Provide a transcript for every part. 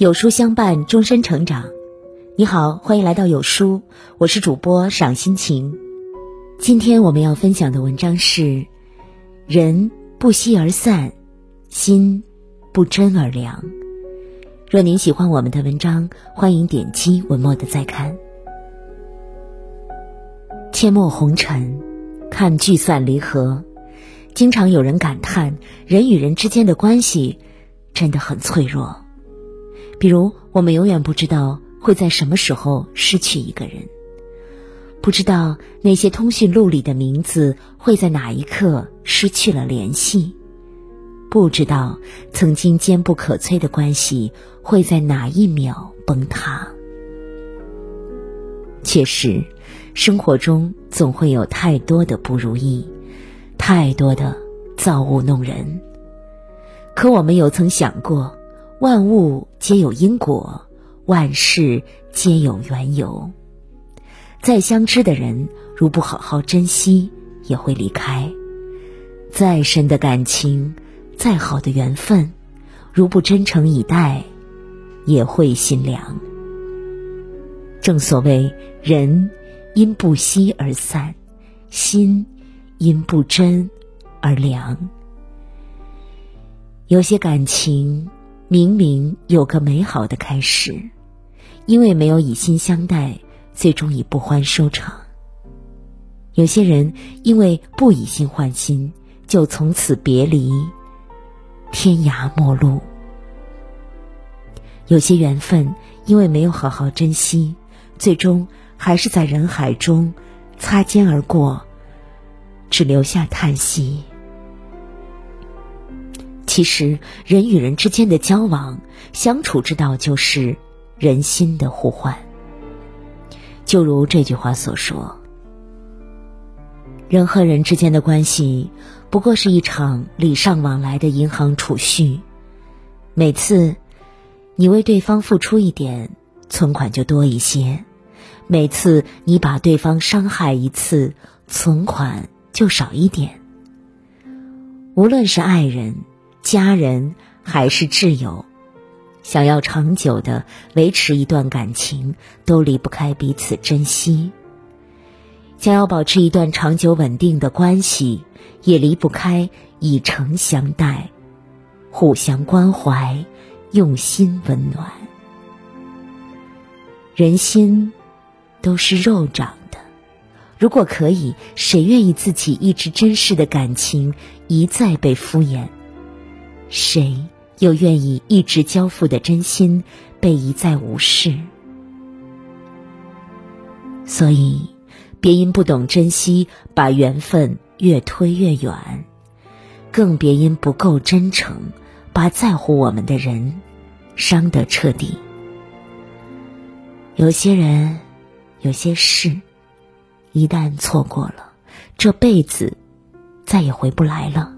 有书相伴，终身成长。你好，欢迎来到有书，我是主播赏心情。今天我们要分享的文章是：人不息而散，心不真而凉。若您喜欢我们的文章，欢迎点击文末的再看。阡陌红尘，看聚散离合，经常有人感叹，人与人之间的关系真的很脆弱。比如，我们永远不知道会在什么时候失去一个人，不知道那些通讯录里的名字会在哪一刻失去了联系，不知道曾经坚不可摧的关系会在哪一秒崩塌。确实，生活中总会有太多的不如意，太多的造物弄人。可我们有曾想过？万物皆有因果，万事皆有缘由。再相知的人，如不好好珍惜，也会离开；再深的感情，再好的缘分，如不真诚以待，也会心凉。正所谓，人因不息而散，心因不真而凉。有些感情。明明有个美好的开始，因为没有以心相待，最终以不欢收场。有些人因为不以心换心，就从此别离，天涯陌路。有些缘分因为没有好好珍惜，最终还是在人海中擦肩而过，只留下叹息。其实，人与人之间的交往、相处之道，就是人心的互换。就如这句话所说：“人和人之间的关系，不过是一场礼尚往来的银行储蓄。每次你为对方付出一点，存款就多一些；每次你把对方伤害一次，存款就少一点。无论是爱人。”家人还是挚友，想要长久的维持一段感情，都离不开彼此珍惜；想要保持一段长久稳定的关系，也离不开以诚相待，互相关怀，用心温暖。人心都是肉长的，如果可以，谁愿意自己一直珍视的感情一再被敷衍？谁又愿意一直交付的真心被一再无视？所以，别因不懂珍惜，把缘分越推越远；更别因不够真诚，把在乎我们的人伤得彻底。有些人，有些事，一旦错过了，这辈子再也回不来了。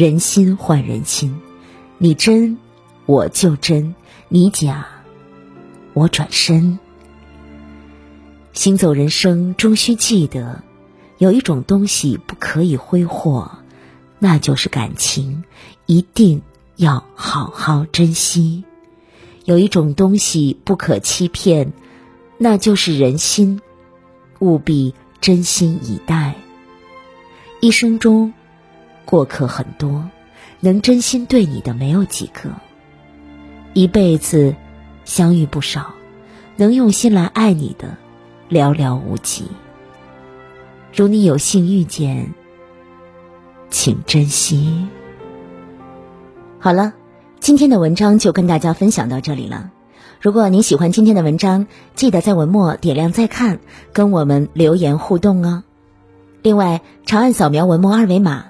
人心换人心，你真，我就真；你假，我转身。行走人生，终须记得，有一种东西不可以挥霍，那就是感情，一定要好好珍惜；有一种东西不可欺骗，那就是人心，务必真心以待。一生中。过客很多，能真心对你的没有几个。一辈子相遇不少，能用心来爱你的寥寥无几。如你有幸遇见，请珍惜。好了，今天的文章就跟大家分享到这里了。如果您喜欢今天的文章，记得在文末点亮再看，跟我们留言互动哦。另外，长按扫描文末二维码。